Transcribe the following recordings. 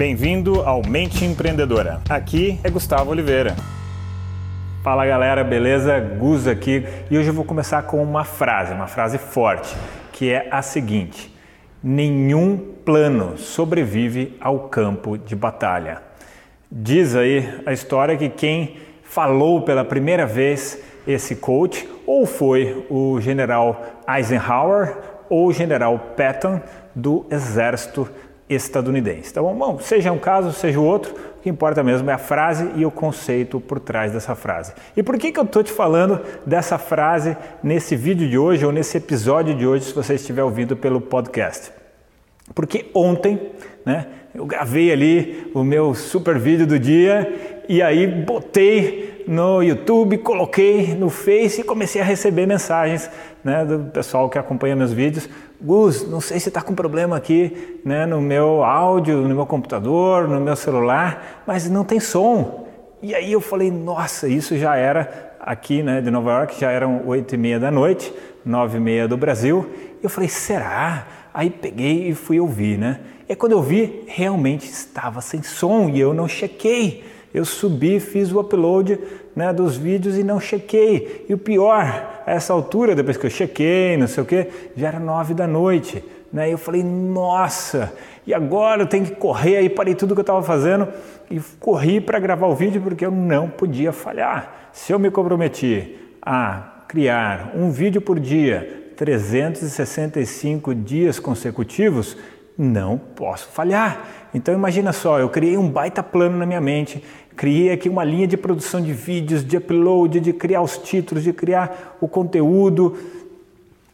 Bem-vindo ao Mente Empreendedora. Aqui é Gustavo Oliveira. Fala galera, beleza? Gus aqui e hoje eu vou começar com uma frase, uma frase forte, que é a seguinte: Nenhum plano sobrevive ao campo de batalha. Diz aí a história que quem falou pela primeira vez esse coach ou foi o general Eisenhower ou o general Patton do exército estadunidense. Então, bom, seja um caso, seja o outro, o que importa mesmo é a frase e o conceito por trás dessa frase. E por que, que eu estou te falando dessa frase nesse vídeo de hoje ou nesse episódio de hoje, se você estiver ouvindo pelo podcast? Porque ontem, né, eu gravei ali o meu super vídeo do dia e aí botei no YouTube, coloquei no Face e comecei a receber mensagens né, do pessoal que acompanha meus vídeos. Gus, não sei se está com problema aqui né, no meu áudio, no meu computador, no meu celular, mas não tem som. E aí eu falei, nossa, isso já era aqui né, de Nova York, já eram oito e meia da noite, nove e meia do Brasil. Eu falei, será? Aí peguei e fui ouvir, né? E quando eu vi, realmente estava sem som e eu não chequei. Eu subi, fiz o upload né, dos vídeos e não chequei. E o pior, a essa altura, depois que eu chequei, não sei o que, já era nove da noite. Né? Eu falei, nossa, e agora eu tenho que correr. Aí parei tudo que eu estava fazendo e corri para gravar o vídeo porque eu não podia falhar. Se eu me comprometi a criar um vídeo por dia, 365 dias consecutivos, não posso falhar. Então imagina só, eu criei um baita plano na minha mente, criei aqui uma linha de produção de vídeos, de upload, de criar os títulos, de criar o conteúdo.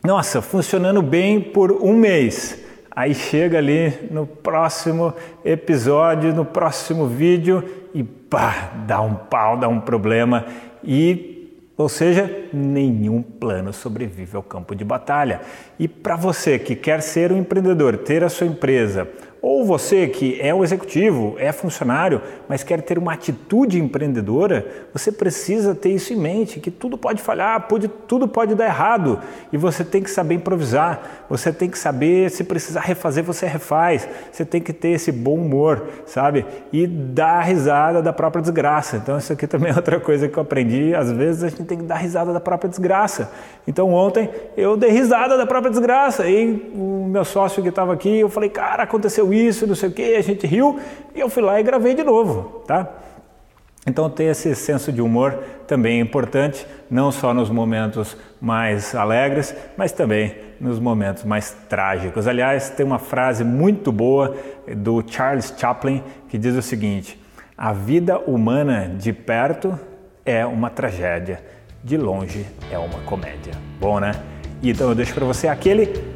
Nossa, funcionando bem por um mês. Aí chega ali no próximo episódio, no próximo vídeo e pá, dá um pau, dá um problema e ou seja, nenhum plano sobrevive ao campo de batalha. E para você que quer ser um empreendedor, ter a sua empresa, ou você que é um executivo, é funcionário, mas quer ter uma atitude empreendedora, você precisa ter isso em mente, que tudo pode falhar, pode, tudo pode dar errado e você tem que saber improvisar, você tem que saber se precisar refazer, você refaz, você tem que ter esse bom humor, sabe? E dar risada da própria desgraça. Então isso aqui também é outra coisa que eu aprendi, às vezes a gente tem que dar risada da própria desgraça. Então ontem eu dei risada da própria desgraça e meu sócio que estava aqui, eu falei, cara, aconteceu isso, não sei o que, a gente riu e eu fui lá e gravei de novo, tá? Então ter esse senso de humor também é importante, não só nos momentos mais alegres, mas também nos momentos mais trágicos. Aliás, tem uma frase muito boa do Charles Chaplin que diz o seguinte: a vida humana de perto é uma tragédia, de longe é uma comédia. Bom, né? Então eu deixo para você aquele